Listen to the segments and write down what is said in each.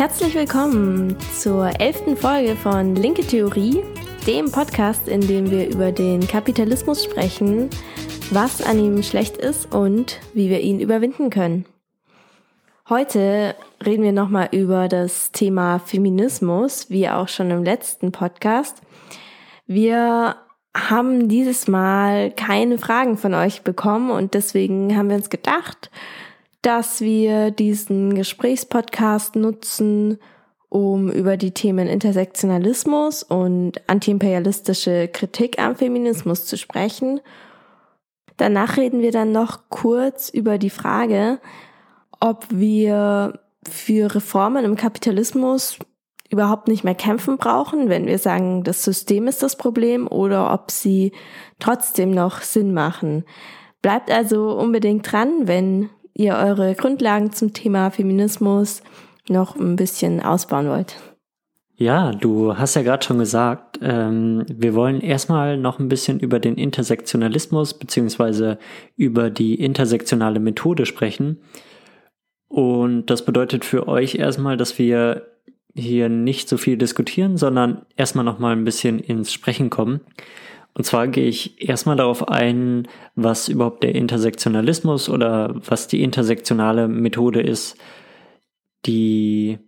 Herzlich willkommen zur elften Folge von Linke Theorie, dem Podcast, in dem wir über den Kapitalismus sprechen, was an ihm schlecht ist und wie wir ihn überwinden können. Heute reden wir nochmal über das Thema Feminismus, wie auch schon im letzten Podcast. Wir haben dieses Mal keine Fragen von euch bekommen und deswegen haben wir uns gedacht, dass wir diesen Gesprächspodcast nutzen, um über die Themen Intersektionalismus und antiimperialistische Kritik am Feminismus zu sprechen. Danach reden wir dann noch kurz über die Frage, ob wir für Reformen im Kapitalismus überhaupt nicht mehr kämpfen brauchen, wenn wir sagen, das System ist das Problem oder ob sie trotzdem noch Sinn machen. Bleibt also unbedingt dran, wenn ihr eure Grundlagen zum Thema Feminismus noch ein bisschen ausbauen wollt. Ja, du hast ja gerade schon gesagt, ähm, wir wollen erstmal noch ein bisschen über den Intersektionalismus beziehungsweise über die intersektionale Methode sprechen. Und das bedeutet für euch erstmal, dass wir hier nicht so viel diskutieren, sondern erstmal noch mal ein bisschen ins Sprechen kommen. Und zwar gehe ich erstmal darauf ein, was überhaupt der Intersektionalismus oder was die intersektionale Methode ist. Die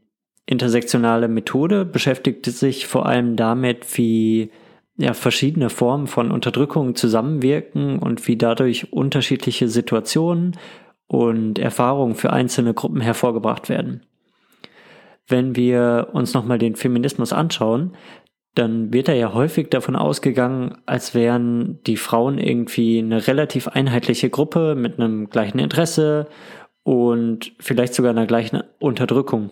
intersektionale Methode beschäftigt sich vor allem damit, wie ja, verschiedene Formen von Unterdrückung zusammenwirken und wie dadurch unterschiedliche Situationen und Erfahrungen für einzelne Gruppen hervorgebracht werden. Wenn wir uns nochmal den Feminismus anschauen, dann wird er ja häufig davon ausgegangen, als wären die Frauen irgendwie eine relativ einheitliche Gruppe mit einem gleichen Interesse und vielleicht sogar einer gleichen Unterdrückung.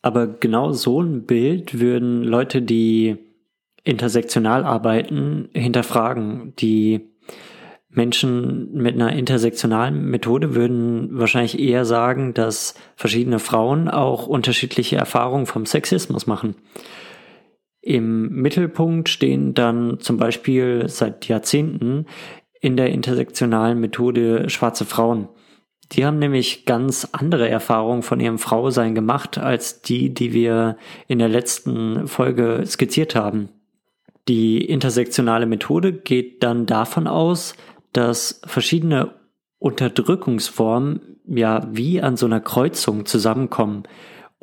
Aber genau so ein Bild würden Leute, die intersektional arbeiten, hinterfragen. Die Menschen mit einer intersektionalen Methode würden wahrscheinlich eher sagen, dass verschiedene Frauen auch unterschiedliche Erfahrungen vom Sexismus machen. Im Mittelpunkt stehen dann zum Beispiel seit Jahrzehnten in der intersektionalen Methode schwarze Frauen. Die haben nämlich ganz andere Erfahrungen von ihrem Frausein gemacht als die, die wir in der letzten Folge skizziert haben. Die intersektionale Methode geht dann davon aus, dass verschiedene Unterdrückungsformen ja wie an so einer Kreuzung zusammenkommen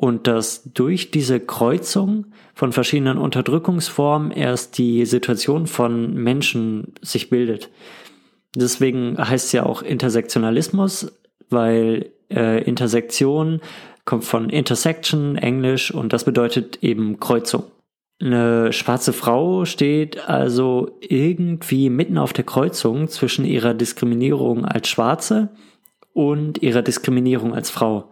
und dass durch diese Kreuzung von verschiedenen Unterdrückungsformen erst die Situation von Menschen sich bildet. Deswegen heißt es ja auch Intersektionalismus, weil äh, Intersektion kommt von Intersection, Englisch, und das bedeutet eben Kreuzung. Eine schwarze Frau steht also irgendwie mitten auf der Kreuzung zwischen ihrer Diskriminierung als Schwarze und ihrer Diskriminierung als Frau.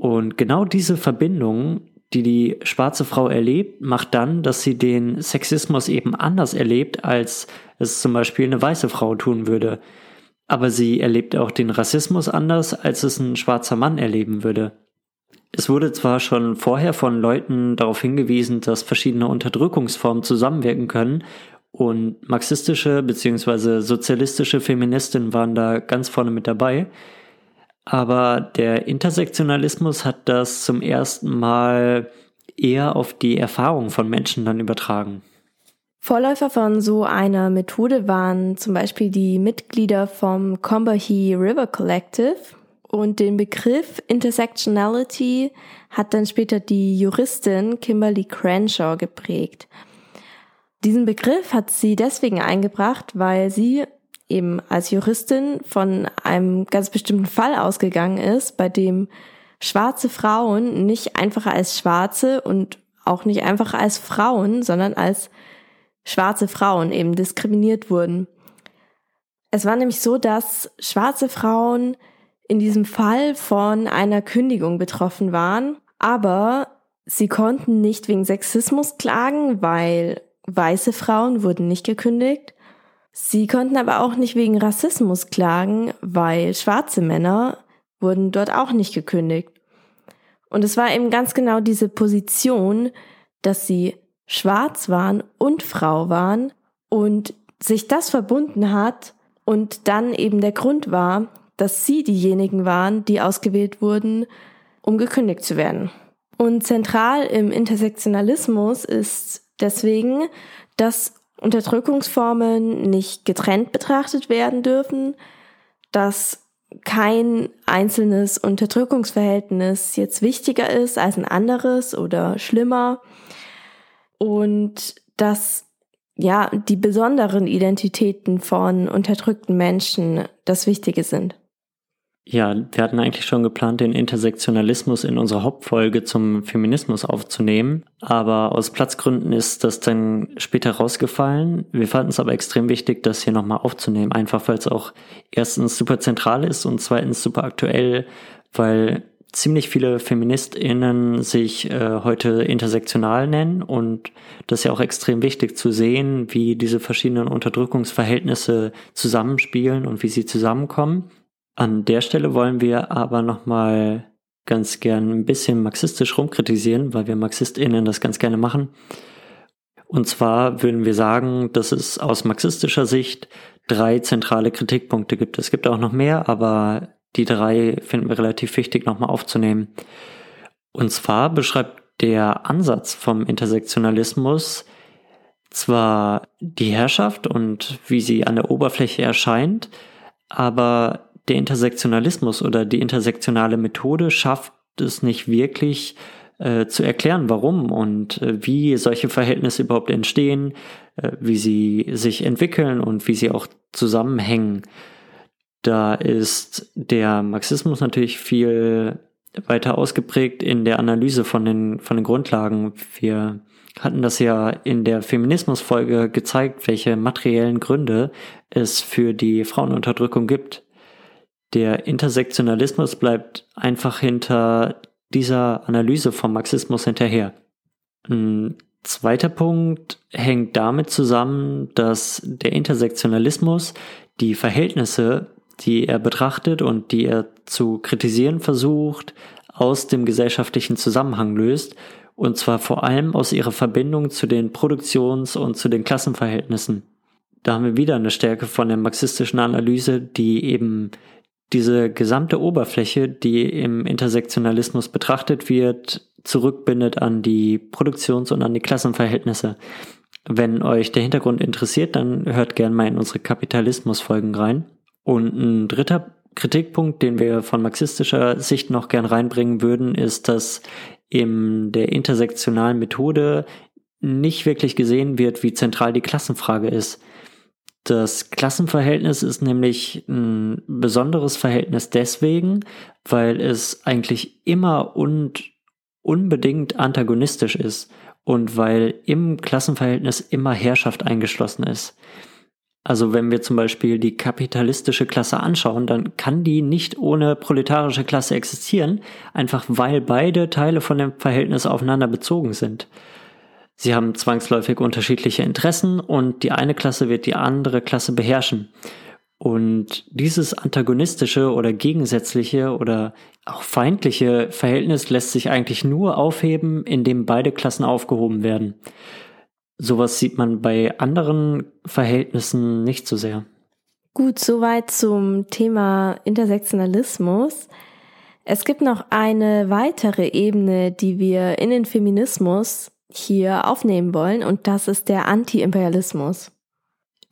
Und genau diese Verbindung, die die schwarze Frau erlebt, macht dann, dass sie den Sexismus eben anders erlebt, als es zum Beispiel eine weiße Frau tun würde. Aber sie erlebt auch den Rassismus anders, als es ein schwarzer Mann erleben würde. Es wurde zwar schon vorher von Leuten darauf hingewiesen, dass verschiedene Unterdrückungsformen zusammenwirken können, und marxistische bzw. sozialistische Feministinnen waren da ganz vorne mit dabei, aber der Intersektionalismus hat das zum ersten Mal eher auf die Erfahrung von Menschen dann übertragen. Vorläufer von so einer Methode waren zum Beispiel die Mitglieder vom Combahee River Collective und den Begriff Intersectionality hat dann später die Juristin Kimberly Crenshaw geprägt. Diesen Begriff hat sie deswegen eingebracht, weil sie eben als Juristin von einem ganz bestimmten Fall ausgegangen ist, bei dem schwarze Frauen nicht einfach als schwarze und auch nicht einfach als Frauen, sondern als schwarze Frauen eben diskriminiert wurden. Es war nämlich so, dass schwarze Frauen in diesem Fall von einer Kündigung betroffen waren, aber sie konnten nicht wegen Sexismus klagen, weil weiße Frauen wurden nicht gekündigt Sie konnten aber auch nicht wegen Rassismus klagen, weil schwarze Männer wurden dort auch nicht gekündigt. Und es war eben ganz genau diese Position, dass sie schwarz waren und Frau waren und sich das verbunden hat und dann eben der Grund war, dass sie diejenigen waren, die ausgewählt wurden, um gekündigt zu werden. Und zentral im Intersektionalismus ist deswegen, dass Unterdrückungsformen nicht getrennt betrachtet werden dürfen, dass kein einzelnes Unterdrückungsverhältnis jetzt wichtiger ist als ein anderes oder schlimmer und dass ja die besonderen Identitäten von unterdrückten Menschen das Wichtige sind. Ja, wir hatten eigentlich schon geplant, den Intersektionalismus in unserer Hauptfolge zum Feminismus aufzunehmen, aber aus Platzgründen ist das dann später rausgefallen. Wir fanden es aber extrem wichtig, das hier nochmal aufzunehmen, einfach weil es auch erstens super zentral ist und zweitens super aktuell, weil ziemlich viele FeministInnen sich äh, heute intersektional nennen und das ist ja auch extrem wichtig zu sehen, wie diese verschiedenen Unterdrückungsverhältnisse zusammenspielen und wie sie zusammenkommen. An der Stelle wollen wir aber nochmal ganz gern ein bisschen marxistisch rumkritisieren, weil wir MarxistInnen das ganz gerne machen. Und zwar würden wir sagen, dass es aus marxistischer Sicht drei zentrale Kritikpunkte gibt. Es gibt auch noch mehr, aber die drei finden wir relativ wichtig nochmal aufzunehmen. Und zwar beschreibt der Ansatz vom Intersektionalismus zwar die Herrschaft und wie sie an der Oberfläche erscheint, aber der Intersektionalismus oder die intersektionale Methode schafft es nicht wirklich äh, zu erklären, warum und äh, wie solche Verhältnisse überhaupt entstehen, äh, wie sie sich entwickeln und wie sie auch zusammenhängen. Da ist der Marxismus natürlich viel weiter ausgeprägt in der Analyse von den, von den Grundlagen. Wir hatten das ja in der Feminismusfolge gezeigt, welche materiellen Gründe es für die Frauenunterdrückung gibt. Der Intersektionalismus bleibt einfach hinter dieser Analyse vom Marxismus hinterher. Ein zweiter Punkt hängt damit zusammen, dass der Intersektionalismus die Verhältnisse, die er betrachtet und die er zu kritisieren versucht, aus dem gesellschaftlichen Zusammenhang löst, und zwar vor allem aus ihrer Verbindung zu den Produktions- und zu den Klassenverhältnissen. Da haben wir wieder eine Stärke von der marxistischen Analyse, die eben diese gesamte Oberfläche, die im Intersektionalismus betrachtet wird, zurückbindet an die Produktions- und an die Klassenverhältnisse. Wenn euch der Hintergrund interessiert, dann hört gern mal in unsere Kapitalismusfolgen rein. Und ein dritter Kritikpunkt, den wir von marxistischer Sicht noch gern reinbringen würden, ist, dass in der intersektionalen Methode nicht wirklich gesehen wird, wie zentral die Klassenfrage ist. Das Klassenverhältnis ist nämlich ein besonderes Verhältnis deswegen, weil es eigentlich immer und unbedingt antagonistisch ist und weil im Klassenverhältnis immer Herrschaft eingeschlossen ist. Also wenn wir zum Beispiel die kapitalistische Klasse anschauen, dann kann die nicht ohne proletarische Klasse existieren, einfach weil beide Teile von dem Verhältnis aufeinander bezogen sind. Sie haben zwangsläufig unterschiedliche Interessen und die eine Klasse wird die andere Klasse beherrschen. Und dieses antagonistische oder gegensätzliche oder auch feindliche Verhältnis lässt sich eigentlich nur aufheben, indem beide Klassen aufgehoben werden. Sowas sieht man bei anderen Verhältnissen nicht so sehr. Gut, soweit zum Thema Intersektionalismus. Es gibt noch eine weitere Ebene, die wir in den Feminismus hier aufnehmen wollen und das ist der Anti-Imperialismus.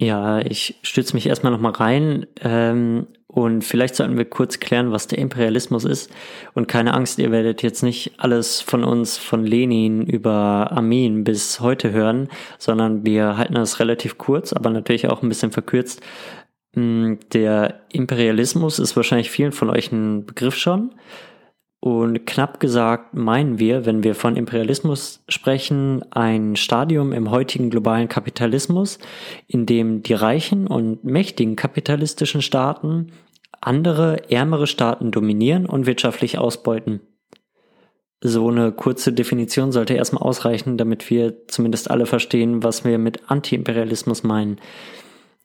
Ja, ich stütze mich erstmal nochmal rein ähm, und vielleicht sollten wir kurz klären, was der Imperialismus ist. Und keine Angst, ihr werdet jetzt nicht alles von uns, von Lenin über Armeen bis heute hören, sondern wir halten das relativ kurz, aber natürlich auch ein bisschen verkürzt. Mm, der Imperialismus ist wahrscheinlich vielen von euch ein Begriff schon. Und knapp gesagt meinen wir, wenn wir von Imperialismus sprechen, ein Stadium im heutigen globalen Kapitalismus, in dem die reichen und mächtigen kapitalistischen Staaten andere, ärmere Staaten dominieren und wirtschaftlich ausbeuten. So eine kurze Definition sollte erstmal ausreichen, damit wir zumindest alle verstehen, was wir mit Antiimperialismus meinen.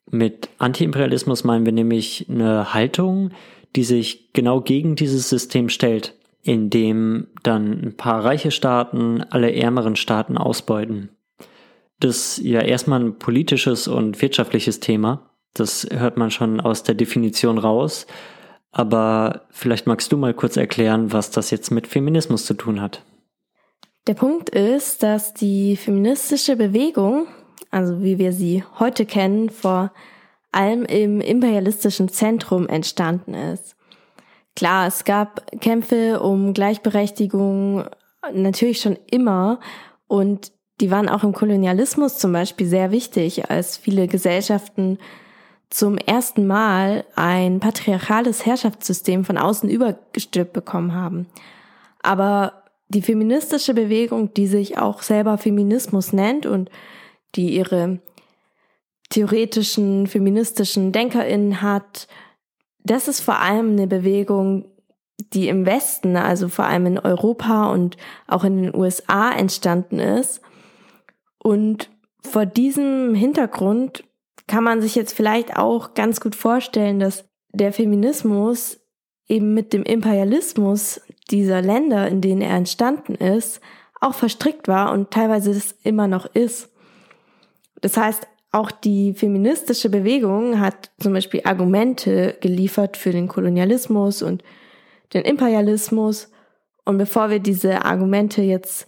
Mit Antiimperialismus meinen wir nämlich eine Haltung, die sich genau gegen dieses System stellt in dem dann ein paar reiche Staaten alle ärmeren Staaten ausbeuten. Das ist ja erstmal ein politisches und wirtschaftliches Thema. Das hört man schon aus der Definition raus. Aber vielleicht magst du mal kurz erklären, was das jetzt mit Feminismus zu tun hat. Der Punkt ist, dass die feministische Bewegung, also wie wir sie heute kennen, vor allem im imperialistischen Zentrum entstanden ist. Klar, es gab Kämpfe um Gleichberechtigung natürlich schon immer und die waren auch im Kolonialismus zum Beispiel sehr wichtig, als viele Gesellschaften zum ersten Mal ein patriarchales Herrschaftssystem von außen übergestülpt bekommen haben. Aber die feministische Bewegung, die sich auch selber Feminismus nennt und die ihre theoretischen feministischen DenkerInnen hat, das ist vor allem eine Bewegung, die im Westen, also vor allem in Europa und auch in den USA entstanden ist. Und vor diesem Hintergrund kann man sich jetzt vielleicht auch ganz gut vorstellen, dass der Feminismus eben mit dem Imperialismus dieser Länder, in denen er entstanden ist, auch verstrickt war und teilweise das immer noch ist. Das heißt, auch die feministische Bewegung hat zum Beispiel Argumente geliefert für den Kolonialismus und den Imperialismus. Und bevor wir diese Argumente jetzt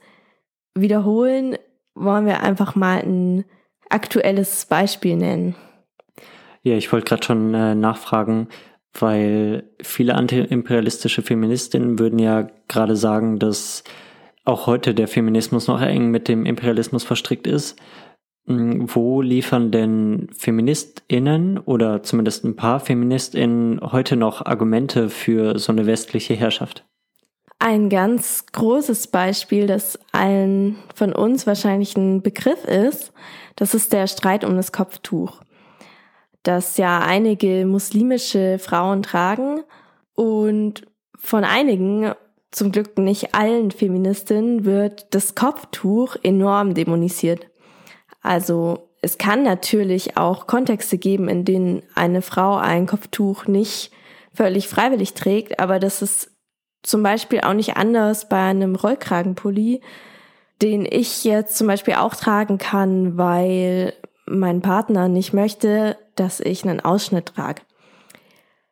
wiederholen, wollen wir einfach mal ein aktuelles Beispiel nennen. Ja, ich wollte gerade schon äh, nachfragen, weil viele antiimperialistische Feministinnen würden ja gerade sagen, dass auch heute der Feminismus noch eng mit dem Imperialismus verstrickt ist. Hm, wo liefern denn Feministinnen oder zumindest ein paar Feministinnen heute noch Argumente für so eine westliche Herrschaft? Ein ganz großes Beispiel, das allen von uns wahrscheinlich ein Begriff ist, das ist der Streit um das Kopftuch, das ja einige muslimische Frauen tragen und von einigen, zum Glück nicht allen Feministinnen, wird das Kopftuch enorm dämonisiert. Also es kann natürlich auch Kontexte geben, in denen eine Frau ein Kopftuch nicht völlig freiwillig trägt, aber das ist zum Beispiel auch nicht anders bei einem Rollkragenpulli, den ich jetzt zum Beispiel auch tragen kann, weil mein Partner nicht möchte, dass ich einen Ausschnitt trage.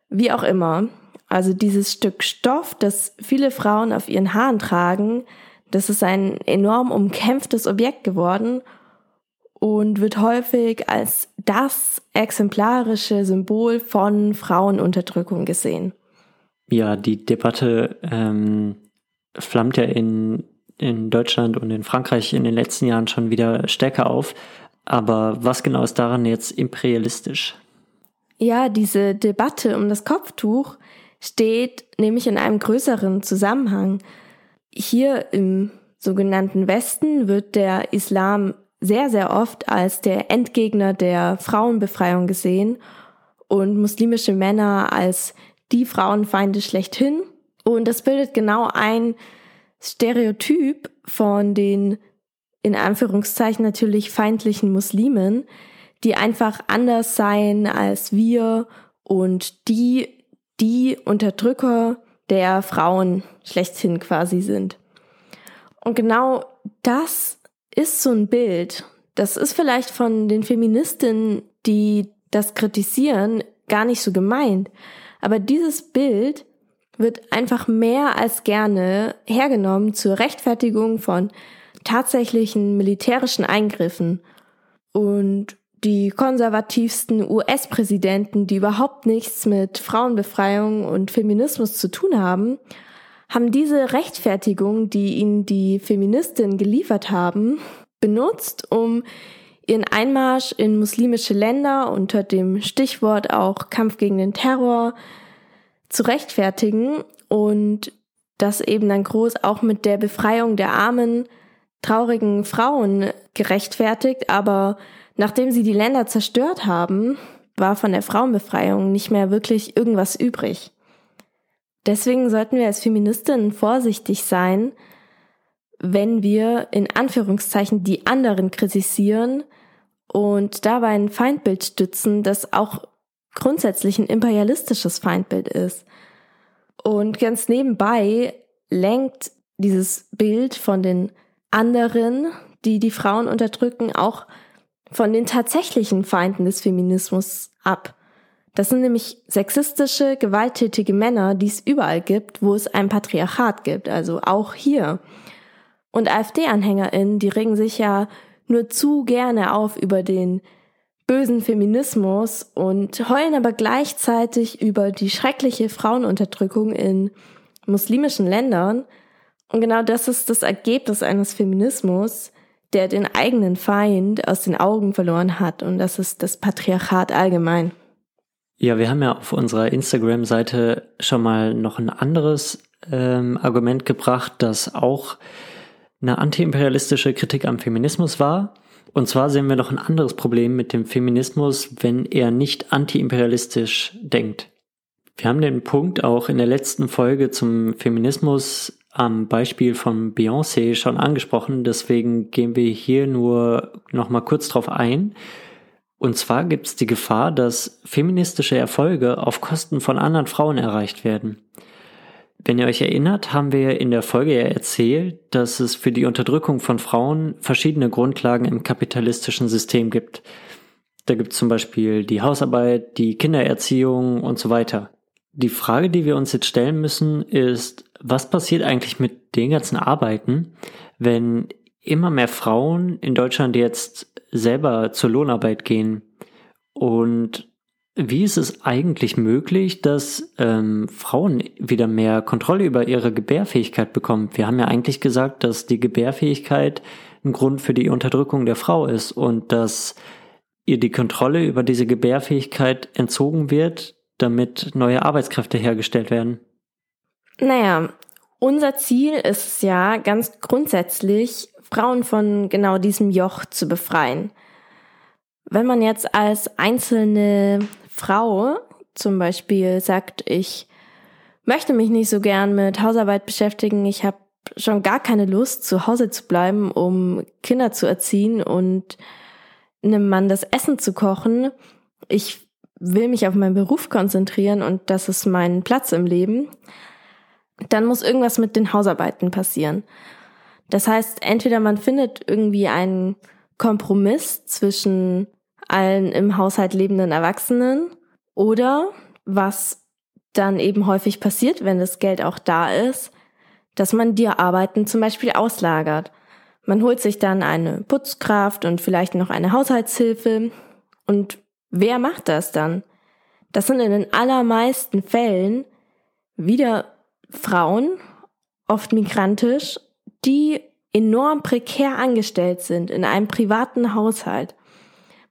Wie auch immer, also dieses Stück Stoff, das viele Frauen auf ihren Haaren tragen, das ist ein enorm umkämpftes Objekt geworden und wird häufig als das exemplarische Symbol von Frauenunterdrückung gesehen. Ja, die Debatte ähm, flammt ja in, in Deutschland und in Frankreich in den letzten Jahren schon wieder stärker auf. Aber was genau ist daran jetzt imperialistisch? Ja, diese Debatte um das Kopftuch steht nämlich in einem größeren Zusammenhang. Hier im sogenannten Westen wird der Islam sehr, sehr oft als der Endgegner der Frauenbefreiung gesehen und muslimische Männer als die Frauenfeinde schlechthin. Und das bildet genau ein Stereotyp von den in Anführungszeichen natürlich feindlichen Muslimen, die einfach anders seien als wir und die die Unterdrücker der Frauen schlechthin quasi sind. Und genau das ist so ein Bild. Das ist vielleicht von den Feministinnen, die das kritisieren, gar nicht so gemeint. Aber dieses Bild wird einfach mehr als gerne hergenommen zur Rechtfertigung von tatsächlichen militärischen Eingriffen. Und die konservativsten US-Präsidenten, die überhaupt nichts mit Frauenbefreiung und Feminismus zu tun haben, haben diese Rechtfertigung, die ihnen die Feministinnen geliefert haben, benutzt, um ihren Einmarsch in muslimische Länder unter dem Stichwort auch Kampf gegen den Terror zu rechtfertigen und das eben dann groß auch mit der Befreiung der armen, traurigen Frauen gerechtfertigt, aber nachdem sie die Länder zerstört haben, war von der Frauenbefreiung nicht mehr wirklich irgendwas übrig. Deswegen sollten wir als Feministinnen vorsichtig sein, wenn wir in Anführungszeichen die anderen kritisieren und dabei ein Feindbild stützen, das auch grundsätzlich ein imperialistisches Feindbild ist. Und ganz nebenbei lenkt dieses Bild von den anderen, die die Frauen unterdrücken, auch von den tatsächlichen Feinden des Feminismus ab. Das sind nämlich sexistische, gewalttätige Männer, die es überall gibt, wo es ein Patriarchat gibt, also auch hier. Und AfD-AnhängerInnen, die regen sich ja nur zu gerne auf über den bösen Feminismus und heulen aber gleichzeitig über die schreckliche Frauenunterdrückung in muslimischen Ländern. Und genau das ist das Ergebnis eines Feminismus, der den eigenen Feind aus den Augen verloren hat. Und das ist das Patriarchat allgemein. Ja, wir haben ja auf unserer Instagram-Seite schon mal noch ein anderes ähm, Argument gebracht, das auch eine antiimperialistische Kritik am Feminismus war. Und zwar sehen wir noch ein anderes Problem mit dem Feminismus, wenn er nicht antiimperialistisch denkt. Wir haben den Punkt auch in der letzten Folge zum Feminismus am Beispiel von Beyoncé schon angesprochen, deswegen gehen wir hier nur noch mal kurz drauf ein. Und zwar gibt es die Gefahr, dass feministische Erfolge auf Kosten von anderen Frauen erreicht werden. Wenn ihr euch erinnert, haben wir in der Folge ja erzählt, dass es für die Unterdrückung von Frauen verschiedene Grundlagen im kapitalistischen System gibt. Da gibt es zum Beispiel die Hausarbeit, die Kindererziehung und so weiter. Die Frage, die wir uns jetzt stellen müssen, ist, was passiert eigentlich mit den ganzen Arbeiten, wenn immer mehr Frauen in Deutschland jetzt selber zur Lohnarbeit gehen. Und wie ist es eigentlich möglich, dass ähm, Frauen wieder mehr Kontrolle über ihre Gebärfähigkeit bekommen? Wir haben ja eigentlich gesagt, dass die Gebärfähigkeit ein Grund für die Unterdrückung der Frau ist und dass ihr die Kontrolle über diese Gebärfähigkeit entzogen wird, damit neue Arbeitskräfte hergestellt werden. Naja, unser Ziel ist ja ganz grundsätzlich, Frauen von genau diesem Joch zu befreien. Wenn man jetzt als einzelne Frau zum Beispiel sagt, ich möchte mich nicht so gern mit Hausarbeit beschäftigen, ich habe schon gar keine Lust, zu Hause zu bleiben, um Kinder zu erziehen und einem Mann das Essen zu kochen. Ich will mich auf meinen Beruf konzentrieren und das ist mein Platz im Leben. Dann muss irgendwas mit den Hausarbeiten passieren. Das heißt, entweder man findet irgendwie einen Kompromiss zwischen allen im Haushalt lebenden Erwachsenen oder was dann eben häufig passiert, wenn das Geld auch da ist, dass man die Arbeiten zum Beispiel auslagert. Man holt sich dann eine Putzkraft und vielleicht noch eine Haushaltshilfe. Und wer macht das dann? Das sind in den allermeisten Fällen wieder Frauen, oft migrantisch, die enorm prekär angestellt sind in einem privaten Haushalt.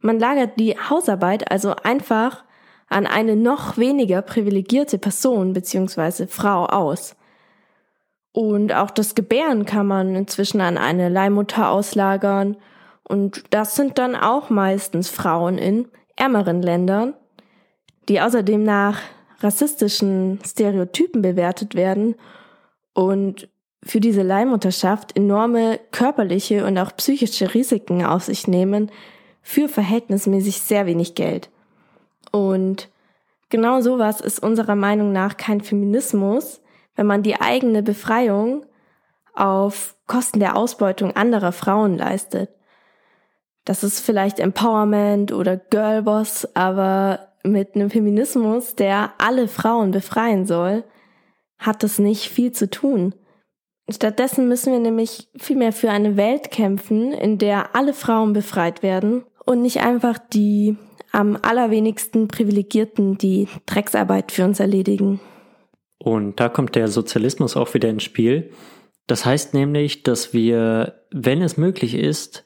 Man lagert die Hausarbeit also einfach an eine noch weniger privilegierte Person bzw. Frau aus. Und auch das Gebären kann man inzwischen an eine Leihmutter auslagern. Und das sind dann auch meistens Frauen in ärmeren Ländern, die außerdem nach rassistischen Stereotypen bewertet werden und für diese Leihmutterschaft enorme körperliche und auch psychische Risiken auf sich nehmen für verhältnismäßig sehr wenig Geld. Und genau sowas ist unserer Meinung nach kein Feminismus, wenn man die eigene Befreiung auf Kosten der Ausbeutung anderer Frauen leistet. Das ist vielleicht Empowerment oder Girlboss, aber mit einem Feminismus, der alle Frauen befreien soll, hat das nicht viel zu tun. Stattdessen müssen wir nämlich vielmehr für eine Welt kämpfen, in der alle Frauen befreit werden und nicht einfach die am allerwenigsten Privilegierten die Drecksarbeit für uns erledigen. Und da kommt der Sozialismus auch wieder ins Spiel. Das heißt nämlich, dass wir, wenn es möglich ist,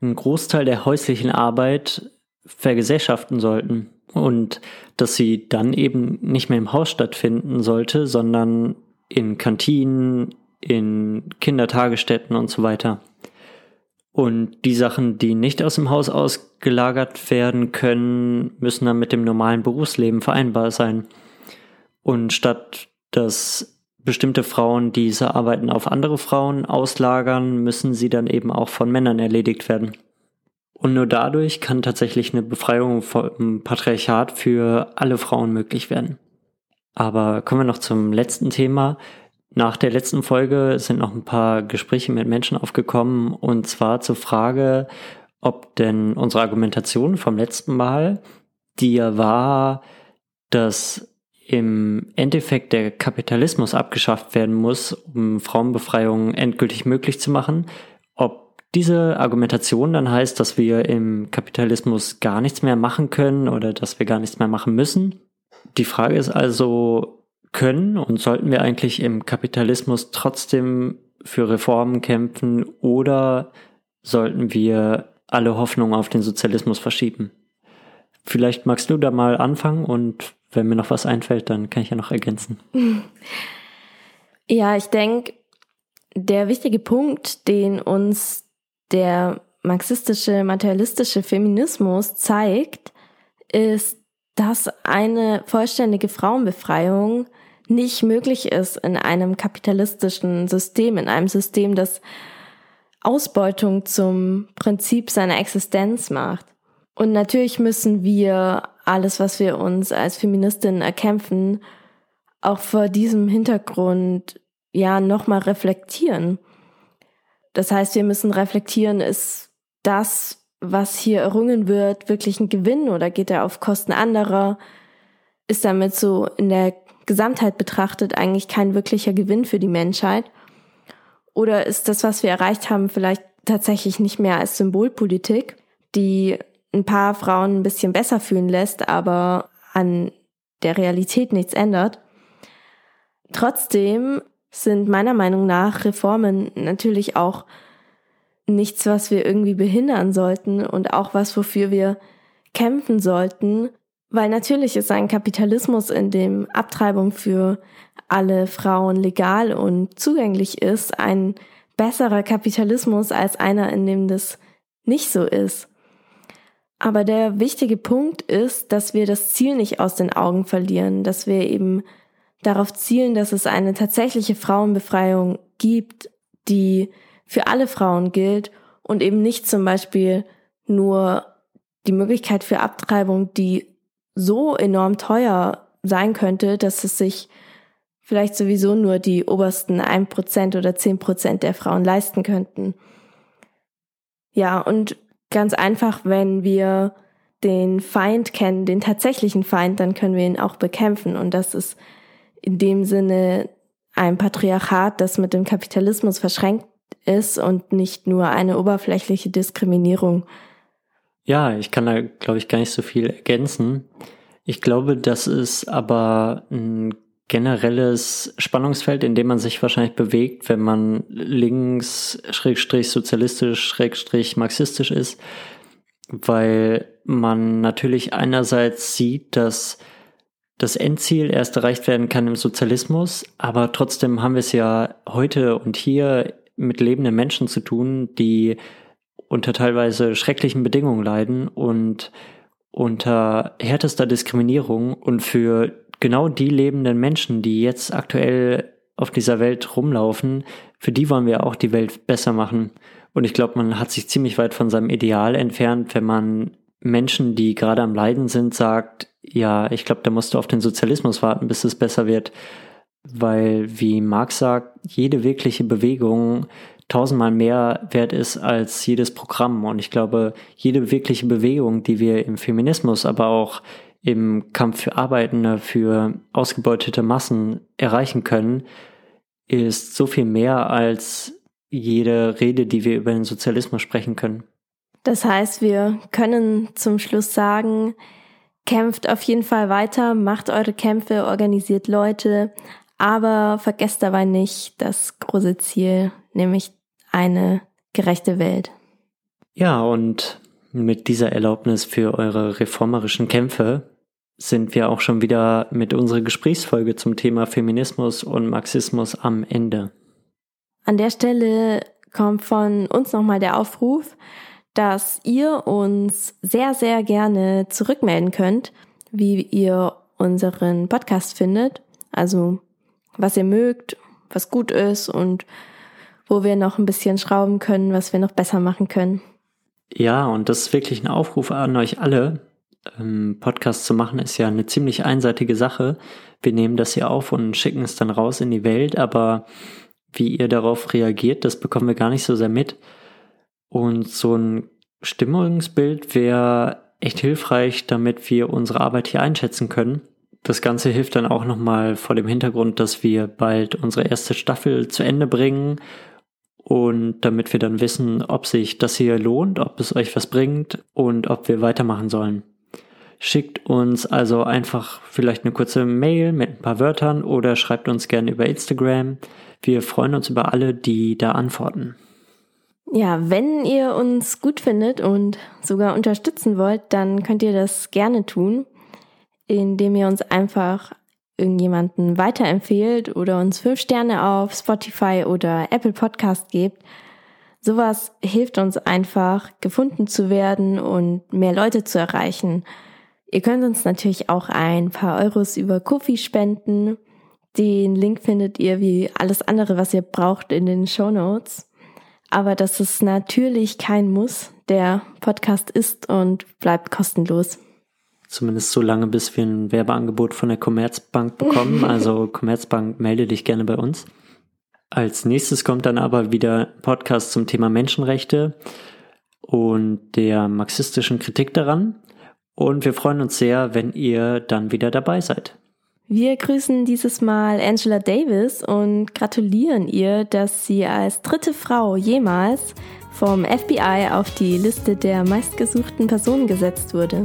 einen Großteil der häuslichen Arbeit vergesellschaften sollten und dass sie dann eben nicht mehr im Haus stattfinden sollte, sondern in Kantinen, in Kindertagesstätten und so weiter. Und die Sachen, die nicht aus dem Haus ausgelagert werden können, müssen dann mit dem normalen Berufsleben vereinbar sein. Und statt dass bestimmte Frauen diese Arbeiten auf andere Frauen auslagern, müssen sie dann eben auch von Männern erledigt werden. Und nur dadurch kann tatsächlich eine Befreiung vom Patriarchat für alle Frauen möglich werden. Aber kommen wir noch zum letzten Thema. Nach der letzten Folge sind noch ein paar Gespräche mit Menschen aufgekommen und zwar zur Frage, ob denn unsere Argumentation vom letzten Mal, die ja war, dass im Endeffekt der Kapitalismus abgeschafft werden muss, um Frauenbefreiung endgültig möglich zu machen. Ob diese Argumentation dann heißt, dass wir im Kapitalismus gar nichts mehr machen können oder dass wir gar nichts mehr machen müssen. Die Frage ist also, können und sollten wir eigentlich im Kapitalismus trotzdem für Reformen kämpfen oder sollten wir alle Hoffnung auf den Sozialismus verschieben? Vielleicht magst du da mal anfangen und wenn mir noch was einfällt, dann kann ich ja noch ergänzen. Ja, ich denke, der wichtige Punkt, den uns der marxistische, materialistische Feminismus zeigt, ist, dass eine vollständige Frauenbefreiung nicht möglich ist in einem kapitalistischen System, in einem System, das Ausbeutung zum Prinzip seiner Existenz macht. Und natürlich müssen wir alles, was wir uns als Feministinnen erkämpfen, auch vor diesem Hintergrund ja nochmal reflektieren. Das heißt, wir müssen reflektieren, ist das, was hier errungen wird, wirklich ein Gewinn oder geht er auf Kosten anderer? Ist damit so in der Gesamtheit betrachtet eigentlich kein wirklicher Gewinn für die Menschheit? Oder ist das, was wir erreicht haben, vielleicht tatsächlich nicht mehr als Symbolpolitik, die ein paar Frauen ein bisschen besser fühlen lässt, aber an der Realität nichts ändert. Trotzdem sind meiner Meinung nach Reformen natürlich auch nichts, was wir irgendwie behindern sollten und auch was, wofür wir kämpfen sollten, weil natürlich ist ein Kapitalismus, in dem Abtreibung für alle Frauen legal und zugänglich ist, ein besserer Kapitalismus als einer, in dem das nicht so ist. Aber der wichtige Punkt ist, dass wir das Ziel nicht aus den Augen verlieren, dass wir eben darauf zielen, dass es eine tatsächliche Frauenbefreiung gibt, die für alle Frauen gilt und eben nicht zum Beispiel nur die Möglichkeit für Abtreibung, die so enorm teuer sein könnte, dass es sich vielleicht sowieso nur die obersten ein Prozent oder zehn Prozent der Frauen leisten könnten. Ja, und ganz einfach, wenn wir den Feind kennen, den tatsächlichen Feind, dann können wir ihn auch bekämpfen. Und das ist in dem Sinne ein Patriarchat, das mit dem Kapitalismus verschränkt ist und nicht nur eine oberflächliche Diskriminierung. Ja, ich kann da, glaube ich, gar nicht so viel ergänzen. Ich glaube, das ist aber ein generelles Spannungsfeld, in dem man sich wahrscheinlich bewegt, wenn man links, schrägstrich sozialistisch, schrägstrich marxistisch ist, weil man natürlich einerseits sieht, dass das Endziel erst erreicht werden kann im Sozialismus, aber trotzdem haben wir es ja heute und hier mit lebenden Menschen zu tun, die unter teilweise schrecklichen Bedingungen leiden und unter härtester Diskriminierung und für genau die lebenden Menschen, die jetzt aktuell auf dieser Welt rumlaufen, für die wollen wir auch die Welt besser machen. Und ich glaube, man hat sich ziemlich weit von seinem Ideal entfernt, wenn man Menschen, die gerade am Leiden sind, sagt, ja, ich glaube, da musst du auf den Sozialismus warten, bis es besser wird. Weil, wie Marx sagt, jede wirkliche Bewegung tausendmal mehr wert ist als jedes Programm. Und ich glaube, jede wirkliche Bewegung, die wir im Feminismus, aber auch im Kampf für Arbeitende, für ausgebeutete Massen erreichen können, ist so viel mehr als jede Rede, die wir über den Sozialismus sprechen können. Das heißt, wir können zum Schluss sagen, kämpft auf jeden Fall weiter, macht eure Kämpfe, organisiert Leute, aber vergesst dabei nicht das große Ziel, nämlich eine gerechte Welt. Ja, und mit dieser Erlaubnis für eure reformerischen Kämpfe sind wir auch schon wieder mit unserer Gesprächsfolge zum Thema Feminismus und Marxismus am Ende. An der Stelle kommt von uns nochmal der Aufruf, dass ihr uns sehr, sehr gerne zurückmelden könnt, wie ihr unseren Podcast findet. Also was ihr mögt, was gut ist und wo wir noch ein bisschen schrauben können, was wir noch besser machen können. Ja, und das ist wirklich ein Aufruf an euch alle, ähm, Podcast zu machen, ist ja eine ziemlich einseitige Sache. Wir nehmen das hier auf und schicken es dann raus in die Welt, aber wie ihr darauf reagiert, das bekommen wir gar nicht so sehr mit. Und so ein Stimmungsbild wäre echt hilfreich, damit wir unsere Arbeit hier einschätzen können. Das Ganze hilft dann auch nochmal vor dem Hintergrund, dass wir bald unsere erste Staffel zu Ende bringen und damit wir dann wissen, ob sich das hier lohnt, ob es euch was bringt und ob wir weitermachen sollen. Schickt uns also einfach vielleicht eine kurze Mail mit ein paar Wörtern oder schreibt uns gerne über Instagram. Wir freuen uns über alle, die da antworten. Ja, wenn ihr uns gut findet und sogar unterstützen wollt, dann könnt ihr das gerne tun, indem ihr uns einfach irgendjemanden weiterempfehlt oder uns fünf Sterne auf Spotify oder Apple Podcast gebt. Sowas hilft uns einfach, gefunden zu werden und mehr Leute zu erreichen. Ihr könnt uns natürlich auch ein paar Euros über Kofi spenden. Den Link findet ihr wie alles andere, was ihr braucht, in den Show Notes. Aber das ist natürlich kein Muss. Der Podcast ist und bleibt kostenlos. Zumindest so lange, bis wir ein Werbeangebot von der Commerzbank bekommen. Also Commerzbank, melde dich gerne bei uns. Als nächstes kommt dann aber wieder Podcast zum Thema Menschenrechte und der marxistischen Kritik daran. Und wir freuen uns sehr, wenn ihr dann wieder dabei seid. Wir grüßen dieses Mal Angela Davis und gratulieren ihr, dass sie als dritte Frau jemals vom FBI auf die Liste der meistgesuchten Personen gesetzt wurde.